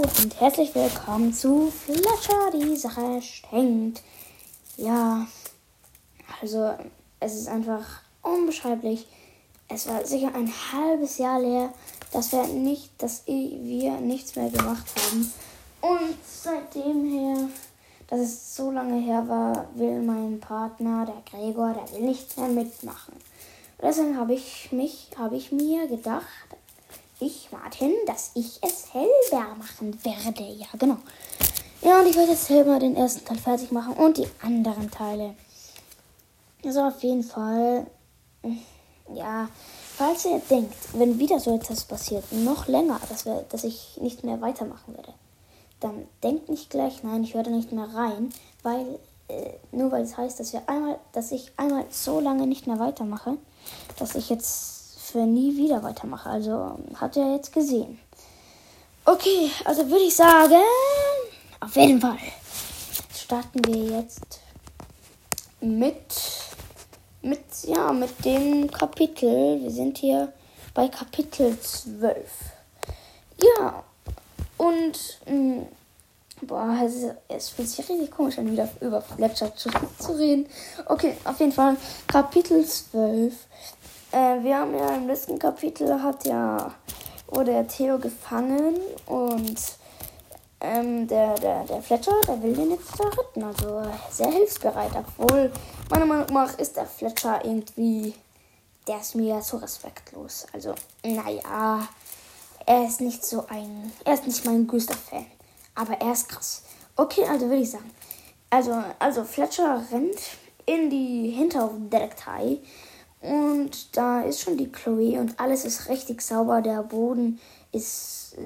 und herzlich willkommen zu Fletcher, die Sache stinkt. Ja, also es ist einfach unbeschreiblich. Es war sicher ein halbes Jahr leer, dass wir nicht, dass wir nichts mehr gemacht haben. Und seitdem her, dass es so lange her war, will mein Partner, der Gregor, der will nichts mehr mitmachen. Und deswegen habe ich mich, habe ich mir gedacht, ich, Martin, dass ich es selber machen werde. Ja, genau. Ja, und ich werde jetzt selber den ersten Teil fertig machen und die anderen Teile. Also auf jeden Fall, ja, falls ihr denkt, wenn wieder so etwas passiert, noch länger, dass, wir, dass ich nicht mehr weitermachen werde, dann denkt nicht gleich, nein, ich werde nicht mehr rein, weil äh, nur weil es heißt, dass wir einmal, dass ich einmal so lange nicht mehr weitermache, dass ich jetzt für nie wieder weitermache. Also habt ihr jetzt gesehen. Okay, also würde ich sagen, auf jeden Fall starten wir jetzt mit mit ja mit dem Kapitel. Wir sind hier bei Kapitel 12. Ja, und mh, mm, boah, es, ist, es fühlt sich richtig komisch an, wieder über Fletcher zu reden. Okay, auf jeden Fall Kapitel 12 äh, wir haben ja im letzten Kapitel hat ja wurde der Theo gefangen und ähm, der, der, der Fletcher, der will den jetzt da retten. Also sehr hilfsbereit. Obwohl, meiner Meinung nach ist der Fletcher irgendwie, der ist mir so respektlos. Also, naja, er ist nicht so ein, er ist nicht mein größter Fan. Aber er ist krass. Okay, also würde ich sagen. Also, also Fletcher rennt in die Hinterhofdetektei und da ist schon die Chloe und alles ist richtig sauber. Der Boden ist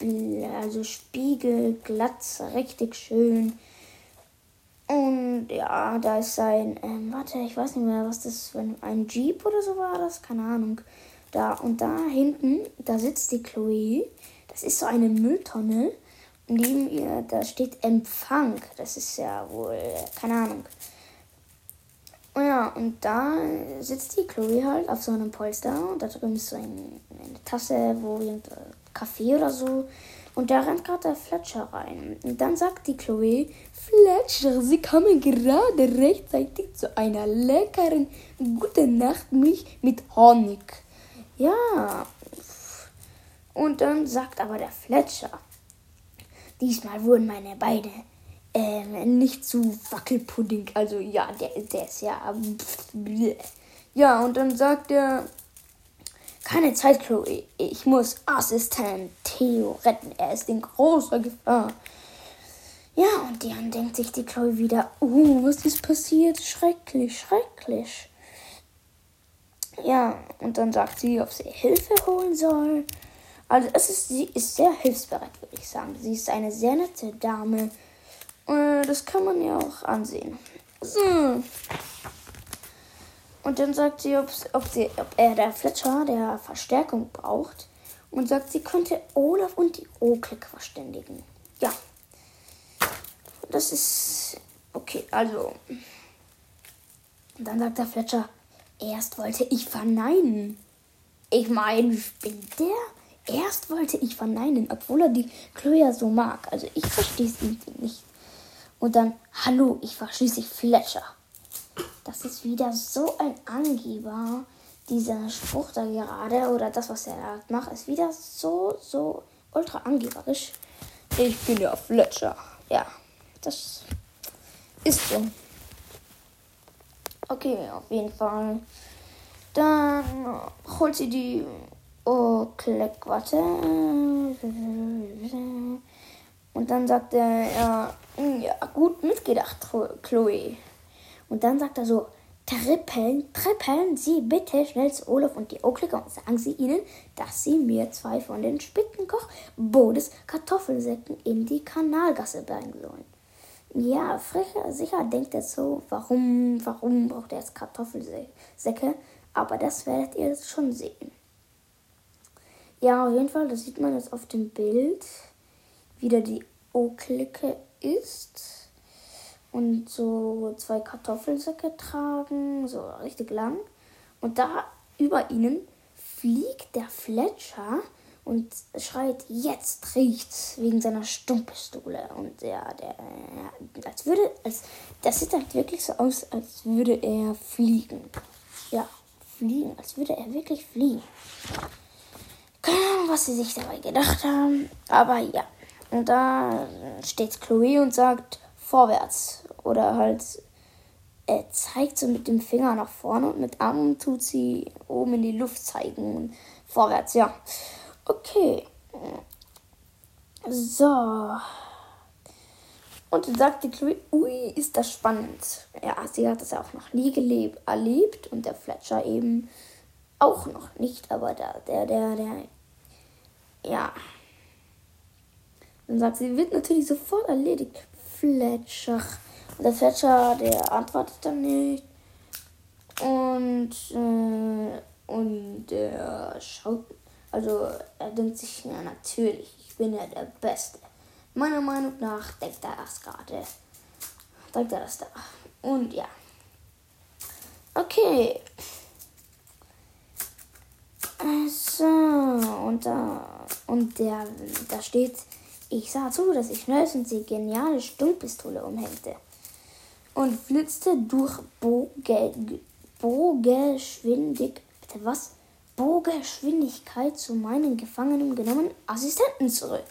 äh, also spiegelglatt, richtig schön. Und ja, da ist ein, ähm, warte, ich weiß nicht mehr, was das für ein Jeep oder so war, das, keine Ahnung. Da und da hinten, da sitzt die Chloe. Das ist so eine Mülltonne. Neben ihr, da steht Empfang. Das ist ja wohl, keine Ahnung. Und oh ja, und da sitzt die Chloe halt auf so einem Polster und da drüben ist so ein, eine Tasse, wo irgendein Kaffee oder so. Und da rennt gerade der Fletcher rein. Und dann sagt die Chloe, Fletcher, Sie kommen gerade rechtzeitig zu einer leckeren gute Nachtmilch mit Honig. Ja. Und dann sagt aber der Fletcher, diesmal wurden meine Beine ähm, nicht zu Wackelpudding. Also ja, der, der ist ja. Bleh. Ja, und dann sagt er. Keine Zeit, Chloe. Ich muss Assistent Theo retten. Er ist in großer Gefahr. Ja, und dann denkt sich die Chloe wieder, oh, was ist passiert? Schrecklich, schrecklich. Ja, und dann sagt sie, ob sie Hilfe holen soll. Also es ist, sie ist sehr hilfsbereit, würde ich sagen. Sie ist eine sehr nette Dame. Äh, das kann man ja auch ansehen. So. Und dann sagt sie, ob, sie, ob er der Fletcher der Verstärkung braucht. Und sagt, sie könnte Olaf und die Oklik verständigen. Ja. Das ist okay. Also. Und dann sagt der Fletcher, erst wollte ich verneinen. Ich meine, spinnt der? Erst wollte ich verneinen, obwohl er die Chloe so mag. Also ich verstehe es nicht. Und dann, hallo, ich war schließlich Fletcher. Das ist wieder so ein Angeber. Dieser Spruch da gerade oder das, was er da macht, ist wieder so, so ultra angeberisch. Ich bin ja Fletcher. Ja, das ist so. Okay, auf jeden Fall. Dann holt sie die. Oh, warte. Und dann sagt er, ja, hm, ja, gut mitgedacht, Chloe. Und dann sagt er so, trippeln, trippeln Sie bitte schnell zu Olaf und die Oklicker und sagen Sie ihnen, dass sie mir zwei von den Spittenkoch Bodes Kartoffelsäcken in die Kanalgasse bringen sollen. Ja, fricher, sicher denkt er so, warum, warum braucht er jetzt Kartoffelsäcke? Aber das werdet ihr schon sehen. Ja, auf jeden Fall, das sieht man jetzt auf dem Bild wieder die O-Clique ist und so zwei Kartoffelsäcke tragen, so richtig lang. Und da über ihnen fliegt der Fletcher und schreit, jetzt riecht's wegen seiner Stummpistole. Und ja, der, als würde, als, das sieht halt wirklich so aus, als würde er fliegen. Ja, fliegen, als würde er wirklich fliegen. Keine Ahnung, was sie sich dabei gedacht haben, aber ja. Und da steht Chloe und sagt, vorwärts. Oder halt, er zeigt so mit dem Finger nach vorne und mit Armen tut sie oben in die Luft zeigen. Und vorwärts, ja. Okay. So. Und dann sagte Chloe, ui, ist das spannend. Ja, sie hat das ja auch noch nie gelebt, erlebt und der Fletcher eben auch noch nicht, aber der, der, der, der, ja. Dann sagt sie, wird natürlich sofort erledigt, Fletcher. Und der Fletcher, der antwortet dann nicht. Und, äh, und der schaut also er denkt sich, ja natürlich, ich bin ja der Beste. Meiner Meinung nach denkt er das gerade. Denkt er das da. Und ja. Okay. So, und da, und der, da steht, ich sah zu, dass ich schnellstens die geniale Stummpistole umhängte und flitzte durch Boge, Bogeschwindig, bitte was? Bogeschwindigkeit zu meinen Gefangenen genommenen Assistenten zurück.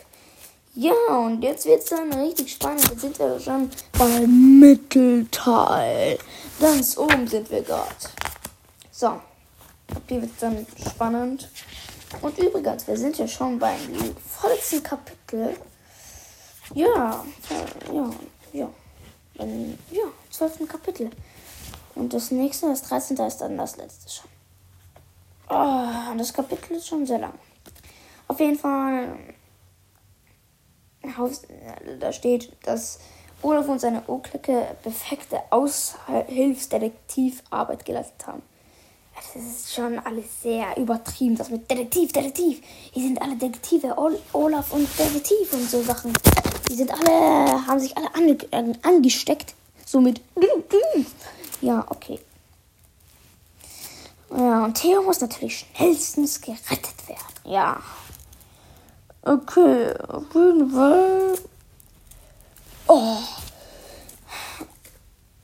Ja, und jetzt wird es dann richtig spannend. Jetzt sind wir schon beim Mittelteil. Ganz oben sind wir gerade. So, hier wird es dann spannend. Und übrigens, wir sind ja schon beim vollsten Kapitel. Ja, ja, ja. Beim, ja, zwölften Kapitel. Und das nächste, das 13. ist dann das letzte schon. Oh, das Kapitel ist schon sehr lang. Auf jeden Fall. Da steht, dass Olaf und seine O-Clique perfekte Aushilfsdetektivarbeit geleistet haben. Das ist schon alles sehr übertrieben. Das mit Detektiv, Detektiv. Die sind alle Detektive. Olaf und Detektiv und so Sachen. Die sind alle, haben sich alle ange angesteckt. So mit. Ja, okay. Ja, und Theo muss natürlich schnellstens gerettet werden. Ja. Okay, auf jeden Fall. Oh.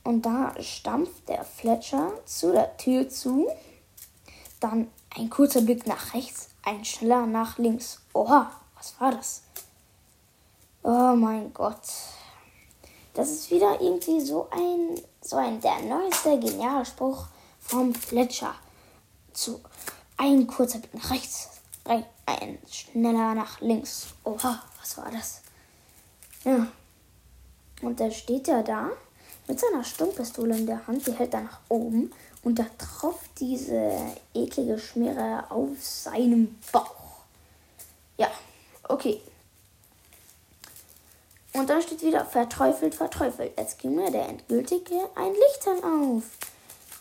Und da stampft der Fletcher zu der Tür zu. Dann ein kurzer Blick nach rechts, ein schneller nach links. Oha, was war das? Oh mein Gott. Das ist wieder irgendwie so ein, so ein der neueste geniale Spruch vom Fletcher zu. Ein kurzer Blick nach rechts, ein schneller nach links. Oha, was war das? Ja. Und da steht er da mit seiner Stummpistole in der Hand, die hält er nach oben und da tropft diese eklige Schmiere auf seinem Bauch. Ja, okay. Und dann steht wieder verteufelt, verteufelt. Jetzt ging mir der endgültige ein Licht auf.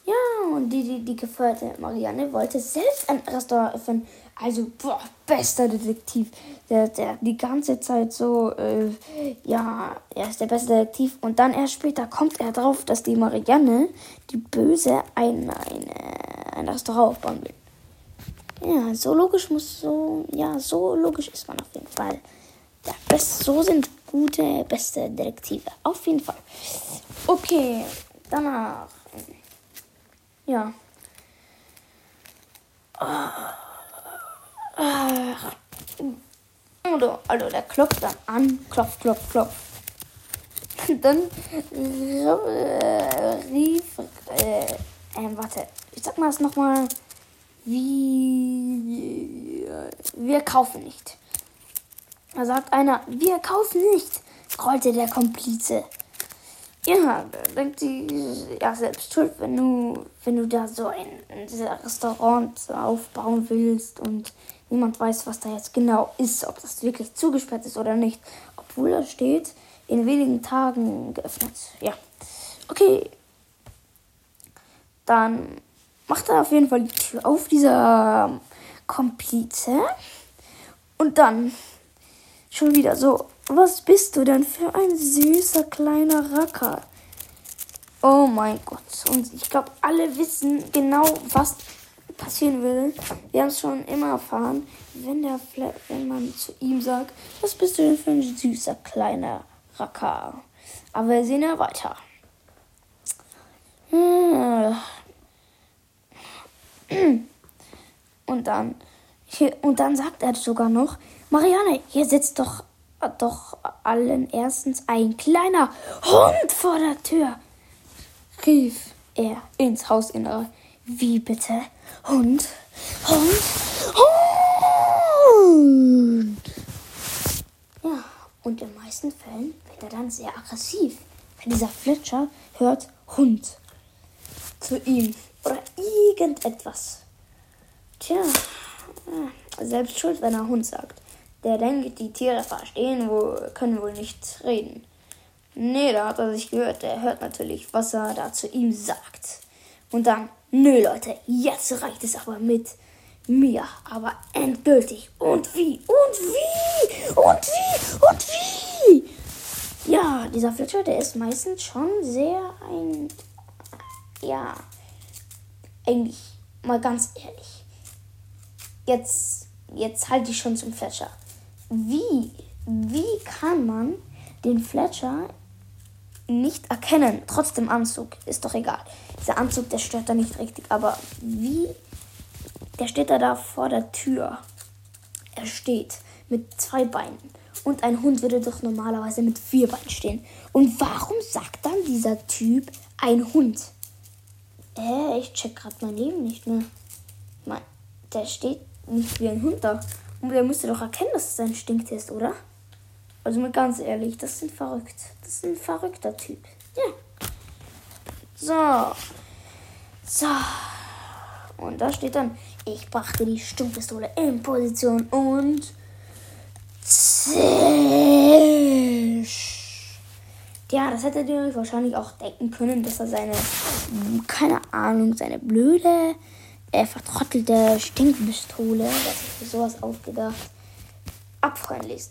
Ja, und die, die, die geförderte Marianne wollte selbst ein Restaurant öffnen. Also, boah, bester Detektiv. Der, der die ganze Zeit so, äh, ja, er ist der beste Detektiv. Und dann erst später kommt er drauf, dass die Marianne, die Böse, ein, ein, ein Restaurant aufbauen will. Ja, so logisch muss so, ja, so logisch ist man auf jeden Fall. Ja, best, so sind gute, beste Detektive. Auf jeden Fall. Okay, danach. Ja. Also, also der klopft dann an. Klopf, klopf, klopf. dann rief. Äh, äh, warte. Ich sag mal es nochmal. Wie. Wir kaufen nicht. Da sagt einer, wir kaufen nicht, rollte der Komplize. Ja, denkt sie, ja, selbst schuld, wenn du, wenn du da so ein, ein Restaurant aufbauen willst und niemand weiß, was da jetzt genau ist, ob das wirklich zugesperrt ist oder nicht. Obwohl da steht, in wenigen Tagen geöffnet. Ja. Okay. Dann macht er auf jeden Fall die Tür auf, dieser Komplize. Und dann schon wieder so was bist du denn für ein süßer kleiner Racker? Oh mein Gott. Und ich glaube, alle wissen genau, was passieren würde. Wir haben es schon immer erfahren, wenn, der wenn man zu ihm sagt, was bist du denn für ein süßer kleiner Racker? Aber wir sehen ja weiter. Und dann, und dann sagt er sogar noch, Marianne, hier sitzt doch, doch allen erstens ein kleiner Hund vor der Tür, rief er ins Hausinnere. Wie bitte? Hund? Hund? Hund! Ja, und in den meisten Fällen wird er dann sehr aggressiv, wenn dieser Fletcher hört Hund zu ihm oder irgendetwas. Tja, selbst schuld, wenn er Hund sagt. Der denkt, die Tiere verstehen wohl, können wohl nicht reden. Nee, da hat er sich gehört. Der hört natürlich, was er da zu ihm sagt. Und dann, nö Leute, jetzt reicht es aber mit mir. Aber endgültig. Und wie? Und wie? Und wie? Und wie? Ja, dieser Fletcher, der ist meistens schon sehr ein. Ja. Eigentlich, mal ganz ehrlich. Jetzt, jetzt halte ich schon zum Fletcher. Wie? Wie kann man den Fletcher nicht erkennen, trotz dem Anzug? Ist doch egal. Dieser Anzug, der stört da nicht richtig, aber wie? Der steht da, da vor der Tür. Er steht mit zwei Beinen. Und ein Hund würde doch normalerweise mit vier Beinen stehen. Und warum sagt dann dieser Typ ein Hund? Äh, ich check gerade mein Leben nicht mehr. Mein, der steht nicht wie ein Hund da. Und der müsste doch erkennen, dass es ein Stinktest, oder? Also mal ganz ehrlich, das sind verrückt. Das ist ein verrückter Typ. Ja. So. So. Und da steht dann, ich brachte die Sturmpistole in Position und zisch. Ja, das hättet ihr euch wahrscheinlich auch denken können, dass er seine, keine Ahnung, seine blöde, äh, vertrottelte Stinkpistole, dass ich für sowas aufgedacht, abfreien ließ.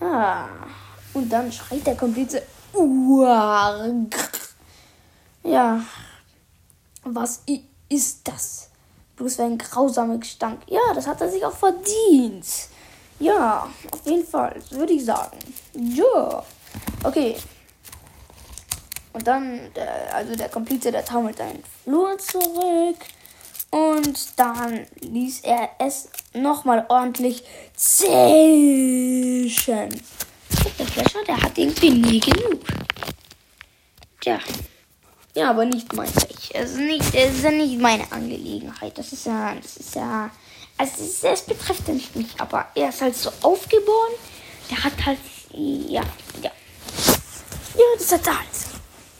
Ah, und dann schreit der Komplize, ja, was ist das? Bloß für ein grausamer Gestank. Ja, das hat er sich auch verdient. Ja, auf jeden Fall, würde ich sagen. Ja. Okay. Und dann, der, also der Komplize, der taumelt einen Flur zurück. Und dann ließ er es nochmal ordentlich zischen. Der Flasher, der hat irgendwie nie genug. Tja. Ja, aber nicht mein Pech. Ist nicht, ist ja nicht meine Angelegenheit. Das ist ja, das ist ja also es, es betrifft ja nicht mich, aber er ist halt so aufgeboren. Der hat halt, ja, ja. Ja, das hat er halt.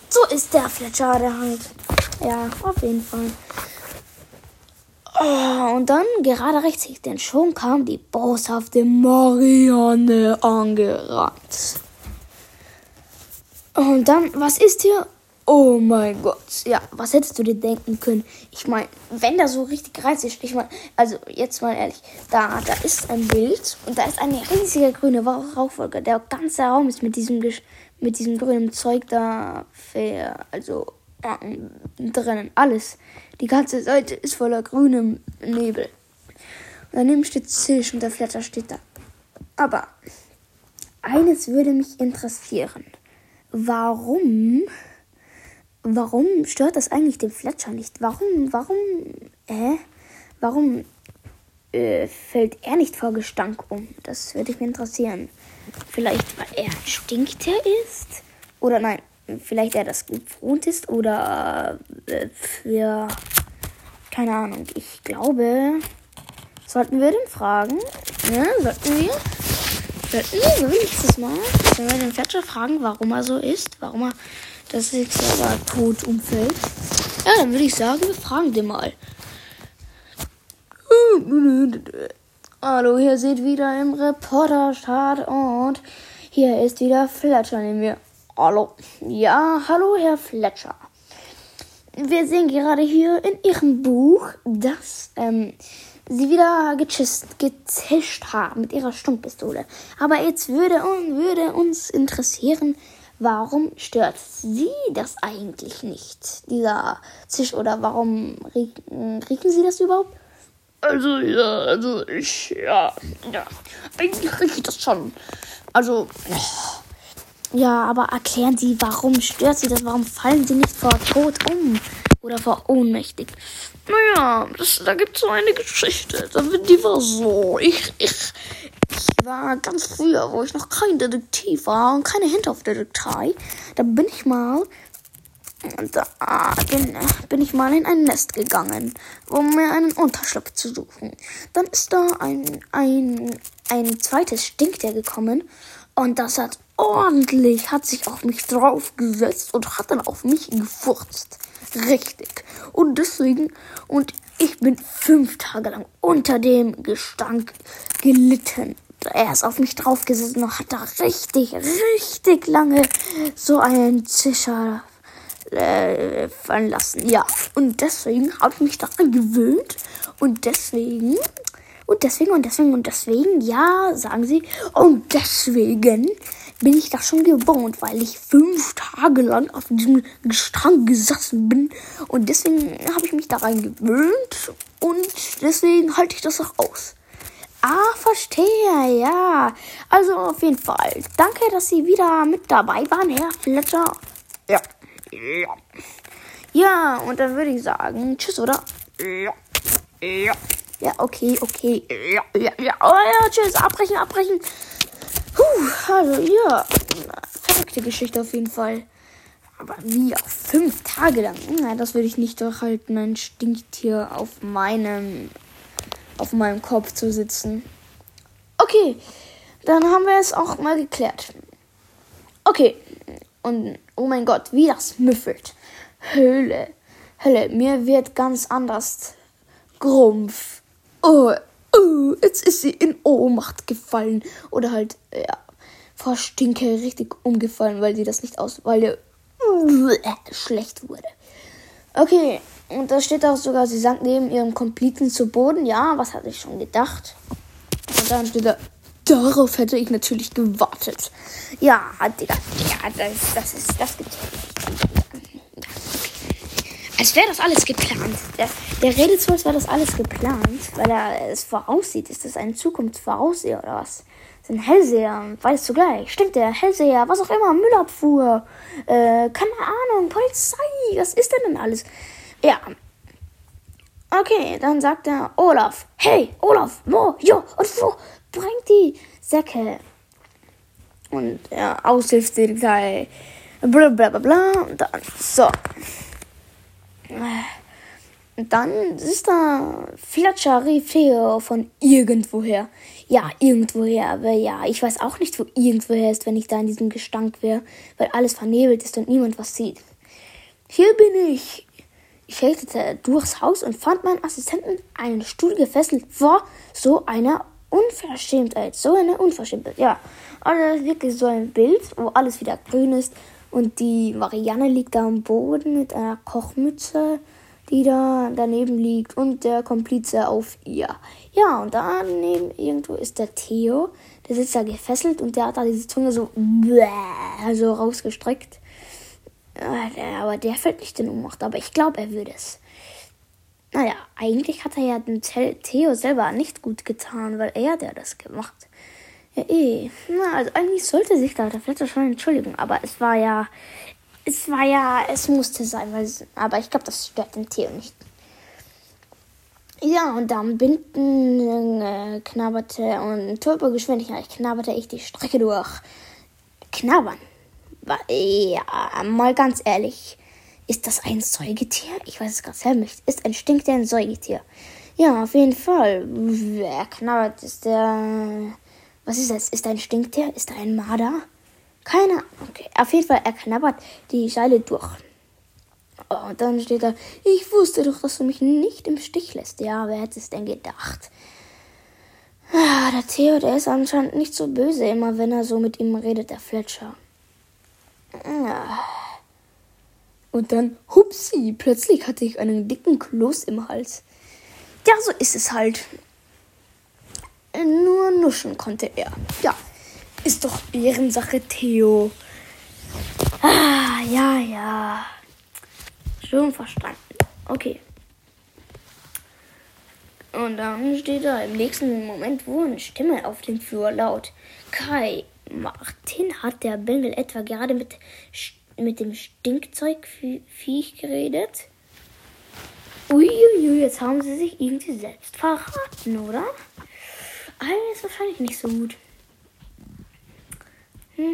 So ist der Fletcher, der halt. Ja, auf jeden Fall. Oh, und dann, gerade rechtzeitig, denn schon kam die boshafte Marianne angerannt. Und dann, was ist hier? Oh mein Gott. Ja, was hättest du dir denken können? Ich meine, wenn da so richtig Reiz ist, ich meine, also jetzt mal ehrlich, da, da ist ein Bild und da ist eine riesige grüne Rauchwolke. Der ganze Raum ist mit diesem, mit diesem grünen Zeug da, für, also äh, drinnen, alles. Die ganze Seite ist voller grünem Nebel. Und daneben steht Zisch und der Flatter steht da. Aber eines würde mich interessieren. Warum warum stört das eigentlich den Fletcher nicht? Warum, warum, hä? Warum äh, fällt er nicht vor Gestank um? Das würde mich interessieren. Vielleicht, weil er ein Stinktier ist? Oder nein, vielleicht er das gewohnt ist? Oder äh, für, keine Ahnung, ich glaube, sollten wir den fragen? Ja, sollten wir? Sollten wir, letztes Mal, sollen wir den Fletcher fragen, warum er so ist? Warum er das ist aber tot umfällt. Ja, dann würde ich sagen, wir fragen den mal. Hallo, hier seht wieder im Reporterstart und hier ist wieder Fletcher neben mir. Hallo. Ja, hallo, Herr Fletcher. Wir sehen gerade hier in Ihrem Buch, dass ähm, Sie wieder gezischt haben mit Ihrer Stumpfpistole. Aber jetzt würde, würde uns interessieren, warum stört sie das eigentlich nicht, dieser Zisch? Oder warum riechen, riechen sie das überhaupt? Also, ja, also ich, ja, ja, eigentlich rieche ich das schon. Also, ja, aber erklären Sie, warum stört Sie das? Warum fallen Sie nicht vor Tod um? Oder vor ohnmächtig? Naja, das, da gibt es so eine Geschichte. Die war so. Ich, ich, ich war ganz früher, wo ich noch kein Detektiv war und keine Hinterhofdetektei. Da bin ich mal da bin, bin ich mal in ein Nest gegangen, um mir einen Unterschlupf zu suchen. Dann ist da ein, ein, ein zweites Stinktier gekommen und das hat ordentlich, hat sich auf mich draufgesetzt und hat dann auf mich gefurzt. Richtig. Und deswegen, und ich bin fünf Tage lang unter dem Gestank gelitten. Er ist auf mich draufgesessen und hat da richtig, richtig lange so einen Zischer äh, fallen lassen. Ja, und deswegen habe ich mich daran gewöhnt. Und deswegen, und deswegen, und deswegen, und deswegen, ja, sagen sie. Und deswegen bin ich das schon gewohnt, weil ich fünf Tage lang auf diesem Gestank gesessen bin. Und deswegen habe ich mich daran gewöhnt. Und deswegen halte ich das auch aus. Ah, verstehe, ja. Also auf jeden Fall. Danke, dass Sie wieder mit dabei waren, Herr Fletcher. Ja. Ja. Ja, und dann würde ich sagen, tschüss, oder? Ja. Ja. Ja, okay, okay. Ja, ja, ja. Oh ja, tschüss. Abbrechen, abbrechen. Puh, also, ja. Verrückte Geschichte auf jeden Fall. Aber wie auch fünf Tage lang? Na, das würde ich nicht durchhalten, ein Stinktier auf meinem, auf meinem Kopf zu sitzen. Okay, dann haben wir es auch mal geklärt. Okay, und oh mein Gott, wie das müffelt. Höhle. Hölle, mir wird ganz anders. Grumpf. Oh, jetzt ist sie in Ohnmacht gefallen. Oder halt, ja, vor Stinke richtig umgefallen, weil sie das nicht aus, weil ihr schlecht wurde. Okay, und da steht auch sogar, sie sank neben ihrem Komplizen zu Boden. Ja, was hatte ich schon gedacht? Und dann steht da, Darauf hätte ich natürlich gewartet. Ja, Digga. Ja, das, das ist. Das gibt's Als wäre das alles geplant. Der, der redet so, als wäre das alles geplant, weil er es voraussieht. Ist das ein Zukunftsvorausseher oder was? Das ist ein Hellseher, weiß zugleich. Stimmt der? Hellseher, was auch immer, Müllabfuhr, äh, keine Ahnung, Polizei, was ist denn denn alles? Ja. Okay, dann sagt er Olaf. Hey, Olaf, wo, jo, und wo bringt die Säcke. Und ja, Aushilfsdetektei. Bla bla bla bla. Und dann, so. Dann ist da Fletcher Rifeo von irgendwoher. Ja, irgendwoher. Aber ja, ich weiß auch nicht, wo irgendwoher ist, wenn ich da in diesem Gestank wäre, weil alles vernebelt ist und niemand was sieht. Hier bin ich. Ich hechtete durchs Haus und fand meinen Assistenten einen Stuhl gefesselt vor so einer Unverschämtheit. So eine Unverschämtheit. Ja. Also wirklich so ein Bild, wo alles wieder grün ist. Und die Marianne liegt da am Boden mit einer Kochmütze, die da daneben liegt. Und der Komplize auf ihr. Ja, und daneben irgendwo ist der Theo. Der sitzt da gefesselt und der hat da diese Zunge so, so rausgestreckt. Aber der fällt nicht in Ohnmacht. Aber ich glaube, er würde es. Naja, eigentlich hat er ja den Theo selber nicht gut getan, weil er der das gemacht. Ja, eh. Na, also eigentlich sollte sich da der Fletcher schon entschuldigen, aber es war ja. Es war ja. Es musste sein, weil. Aber ich glaube, das stört den Theo nicht. Ja, und am Binden äh, knabberte und Turbogeschwindigkeit knabberte ich die Strecke durch. Knabbern. Ja, mal ganz ehrlich. Ist das ein Säugetier? Ich weiß es gerade selber nicht. Ist ein Stinktier ein Säugetier? Ja, auf jeden Fall. Wer knabbert? Ist der. Was ist das? Ist ein Stinktier? Ist er ein Marder? Keine. Okay. Auf jeden Fall, er knabbert die Seile durch. Oh, und dann steht da, ich wusste doch, dass du mich nicht im Stich lässt. Ja, wer hätte es denn gedacht? Ah, der Theo, der ist anscheinend nicht so böse, immer wenn er so mit ihm redet, der Fletcher. Ja. Und dann, hupsi, plötzlich hatte ich einen dicken Kloß im Hals. Ja, so ist es halt. Nur nuschen konnte er. Ja, ist doch Ehrensache, Theo. Ah, ja, ja. Schon verstanden. Okay. Und dann steht da im nächsten Moment wo eine Stimme auf dem Flur laut. Kai, Martin, hat der Bengel etwa gerade mit, mit dem Stinkzeugviech geredet? Uiuiui, jetzt haben sie sich irgendwie selbst verraten, oder? Alles wahrscheinlich nicht so gut.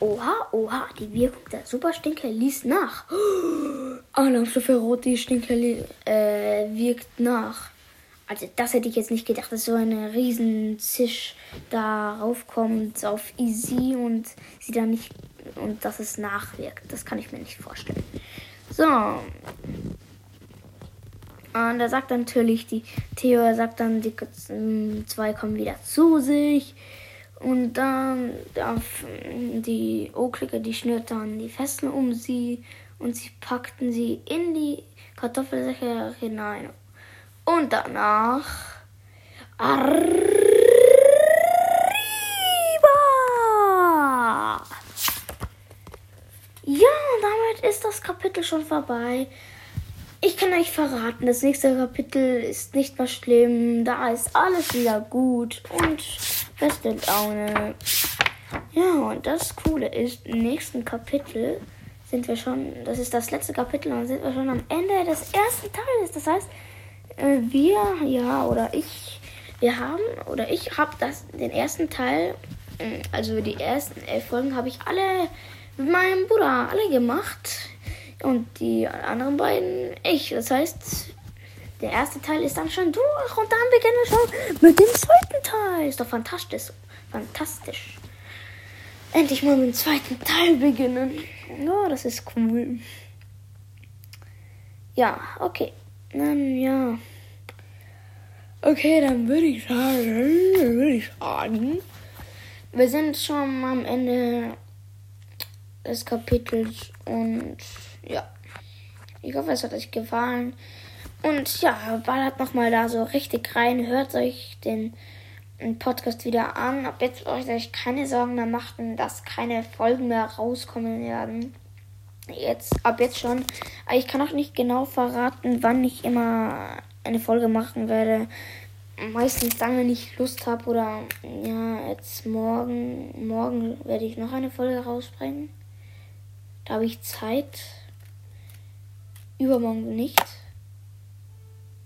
Oha, oha, die Wirkung der Superstinker ließ nach. Alarmstufe Rot, die Stinker äh, wirkt nach. Also das hätte ich jetzt nicht gedacht, dass so eine riesen Zisch da raufkommt auf Easy und sie dann nicht und dass es nachwirkt. Das kann ich mir nicht vorstellen. So. Und da sagt natürlich die Theo, sagt dann, die zwei kommen wieder zu sich. Und dann die O-Klicker, die schnürt dann die Fesseln um sie und sie packten sie in die Kartoffelsäcke hinein. Und danach Arriba! Ja, damit ist das Kapitel schon vorbei. Ich kann euch verraten, das nächste Kapitel ist nicht mehr schlimm. Da ist alles wieder gut und beste Laune. Ja, und das Coole ist, im nächsten Kapitel sind wir schon, das ist das letzte Kapitel, und sind wir schon am Ende des ersten Teils. Das heißt, äh, wir, ja, oder ich, wir haben, oder ich habe das, den ersten Teil, äh, also die ersten elf Folgen habe ich alle mit meinem Bruder alle gemacht. Und die anderen beiden ich. Das heißt, der erste Teil ist dann schon durch und dann beginnen wir schon mit dem zweiten Teil. Ist doch fantastisch. Fantastisch. Endlich mal mit dem zweiten Teil beginnen. Ja, das ist cool. Ja, okay. Dann ja. Okay, dann würde ich sagen, würde ich sagen, wir sind schon am Ende des Kapitels und ja, ich hoffe, es hat euch gefallen. Und ja, ballert nochmal da so richtig rein, hört euch den, den Podcast wieder an. Ab jetzt braucht euch keine Sorgen mehr machen, dass keine Folgen mehr rauskommen werden jetzt, ab jetzt schon. Ich kann auch nicht genau verraten, wann ich immer eine Folge machen werde. Meistens dann, wenn ich Lust habe oder ja, jetzt morgen, morgen werde ich noch eine Folge rausbringen. Da habe ich Zeit. Übermorgen nicht.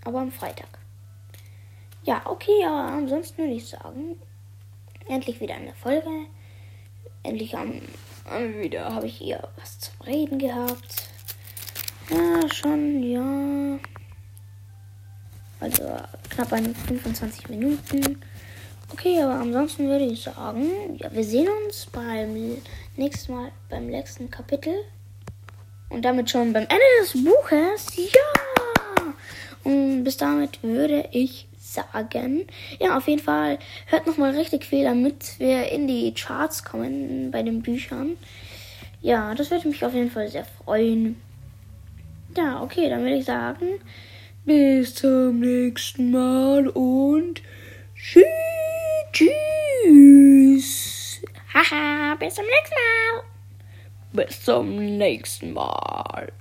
Aber am Freitag. Ja, okay, aber ansonsten würde ich sagen, endlich wieder eine Folge. Endlich am wieder habe ich hier was zum Reden gehabt. Ja, schon, ja. Also knapp an 25 Minuten. Okay, aber ansonsten würde ich sagen, ja, wir sehen uns beim nächsten Mal beim letzten Kapitel. Und damit schon beim Ende des Buches. Ja! Und bis damit würde ich sagen. Ja, auf jeden Fall hört nochmal richtig viel, damit wir in die Charts kommen bei den Büchern. Ja, das würde mich auf jeden Fall sehr freuen. Ja, okay, dann würde ich sagen, bis zum nächsten Mal und tschüss. Haha, bis zum nächsten Mal. Bis zum nächsten Mal.